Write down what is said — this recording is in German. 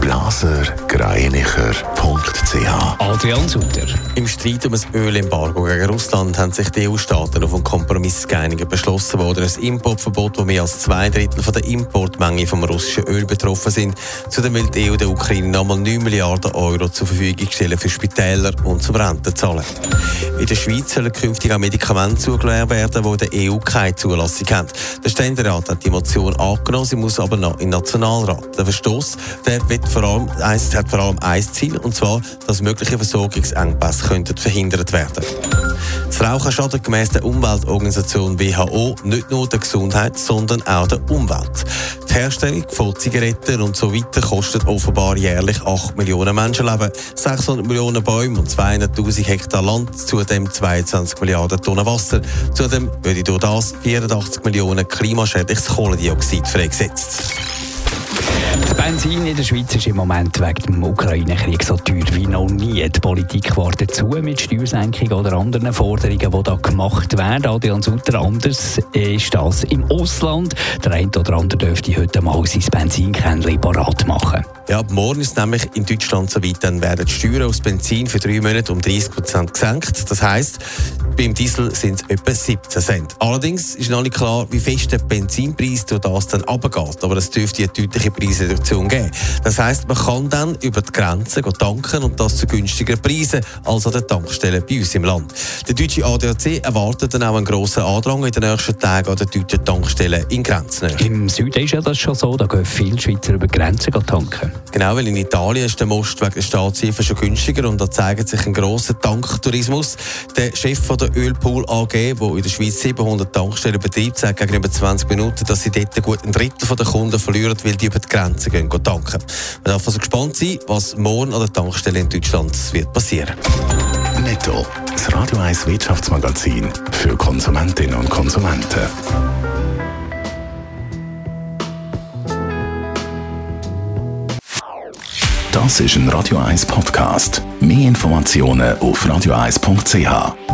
blasergreinicher.ch Adrian Sutter. Im Streit um das Ölembargo gegen Russland haben sich die EU-Staaten auf einen Kompromiss geeinigt beschlossen worden. Ein Importverbot, wo mehr als zwei Drittel von der Importmenge vom russischen Öl betroffen sind. Zudem will die EU der Ukraine nochmal 9 Milliarden Euro zur Verfügung stellen für Spitäler und zum Rentenzahlen. In der Schweiz sollen künftig auch Medikamente zugelassen werden, die der EU keine Zulassung haben. Der Ständerat hat die Motion angenommen, sie muss aber noch in den Nationalrat. Der Verstoß der wird vor allem, eins, hat vor allem ein Ziel, und zwar, dass mögliche Versorgungsengpässe könnten verhindert werden Das Rauchen schadet gemäss der Umweltorganisation WHO nicht nur der Gesundheit, sondern auch der Umwelt. Die Herstellung von Zigaretten und so weiter kostet offenbar jährlich 8 Millionen Menschenleben, 600 Millionen Bäume und 200.000 Hektar Land, zudem 22 Milliarden Tonnen Wasser. Zudem würde durch das 84 Millionen klimaschädliches Kohlendioxid freigesetzt. Das Benzin in der Schweiz ist im Moment wegen dem Ukraine-Krieg so teuer wie noch nie. Die Politik wartet zu mit Steuersenkungen oder anderen Forderungen, die da gemacht werden. Adrian Sutter, anders ist das im Ausland. Der eine oder andere dürfte heute mal sein Benzinkännchen parat machen. Ja, ab morgen ist nämlich in Deutschland so weit, dann werden die Steuern aufs Benzin für drei Monate um 30 Prozent gesenkt. Das heisst, beim Diesel sind es etwa 17 Cent. Allerdings ist noch nicht klar, wie fest der Benzinpreis durch das dann runtergeht. Aber es dürfte eine deutliche Preisreduktion geben. Das heisst, man kann dann über die Grenze tanken und das zu günstigeren Preisen als an den Tankstellen bei uns im Land. Der deutsche ADAC erwartet dann auch einen grossen Andrang in den nächsten Tagen an den deutschen Tankstellen in Grenznähe. Im Süden ist ja das schon so, da gehen viele Schweizer über Grenzen tanken. Genau, weil in Italien ist der Most wegen der Staatshilfe schon günstiger und da zeigt sich ein grosser Tanktourismus. Der Chef von der Ölpool AG, der in der Schweiz 700 Tankstellen betreibt, sagt gegenüber 20 Minuten, dass sie dort gut ein Drittel der Kunden verlieren, weil die über die Grenze gehen tanken. Man darf also gespannt sein, was morgen an der Tankstelle in Deutschland wird passieren. Netto, das Radio 1 Wirtschaftsmagazin für Konsumentinnen und Konsumenten. Das ist ein Radio 1 Podcast. Mehr Informationen auf radio1.ch.